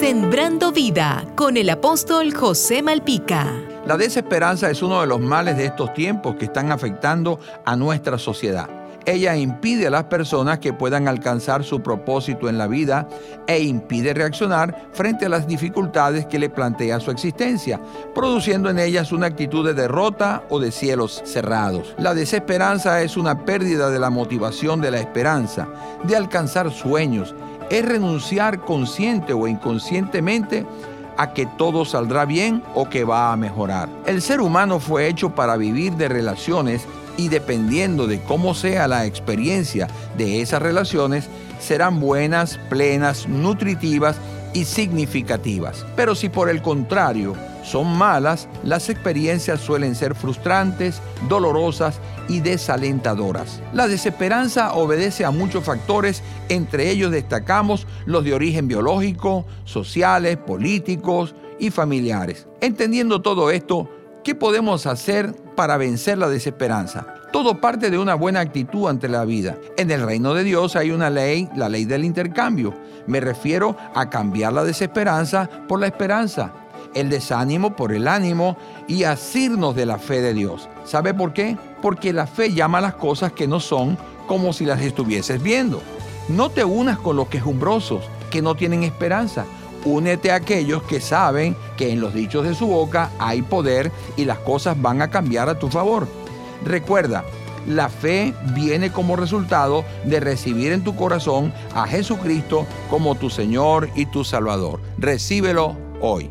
Sembrando vida con el apóstol José Malpica. La desesperanza es uno de los males de estos tiempos que están afectando a nuestra sociedad. Ella impide a las personas que puedan alcanzar su propósito en la vida e impide reaccionar frente a las dificultades que le plantea su existencia, produciendo en ellas una actitud de derrota o de cielos cerrados. La desesperanza es una pérdida de la motivación de la esperanza, de alcanzar sueños, es renunciar consciente o inconscientemente a que todo saldrá bien o que va a mejorar. El ser humano fue hecho para vivir de relaciones y dependiendo de cómo sea la experiencia de esas relaciones, serán buenas, plenas, nutritivas y significativas. Pero si por el contrario son malas, las experiencias suelen ser frustrantes, dolorosas y desalentadoras. La desesperanza obedece a muchos factores, entre ellos destacamos los de origen biológico, sociales, políticos y familiares. Entendiendo todo esto, ¿qué podemos hacer para vencer la desesperanza? Todo parte de una buena actitud ante la vida. En el reino de Dios hay una ley, la ley del intercambio. Me refiero a cambiar la desesperanza por la esperanza, el desánimo por el ánimo y asirnos de la fe de Dios. ¿Sabe por qué? Porque la fe llama a las cosas que no son como si las estuvieses viendo. No te unas con los quejumbrosos, que no tienen esperanza. Únete a aquellos que saben que en los dichos de su boca hay poder y las cosas van a cambiar a tu favor. Recuerda, la fe viene como resultado de recibir en tu corazón a Jesucristo como tu Señor y tu Salvador. Recíbelo hoy.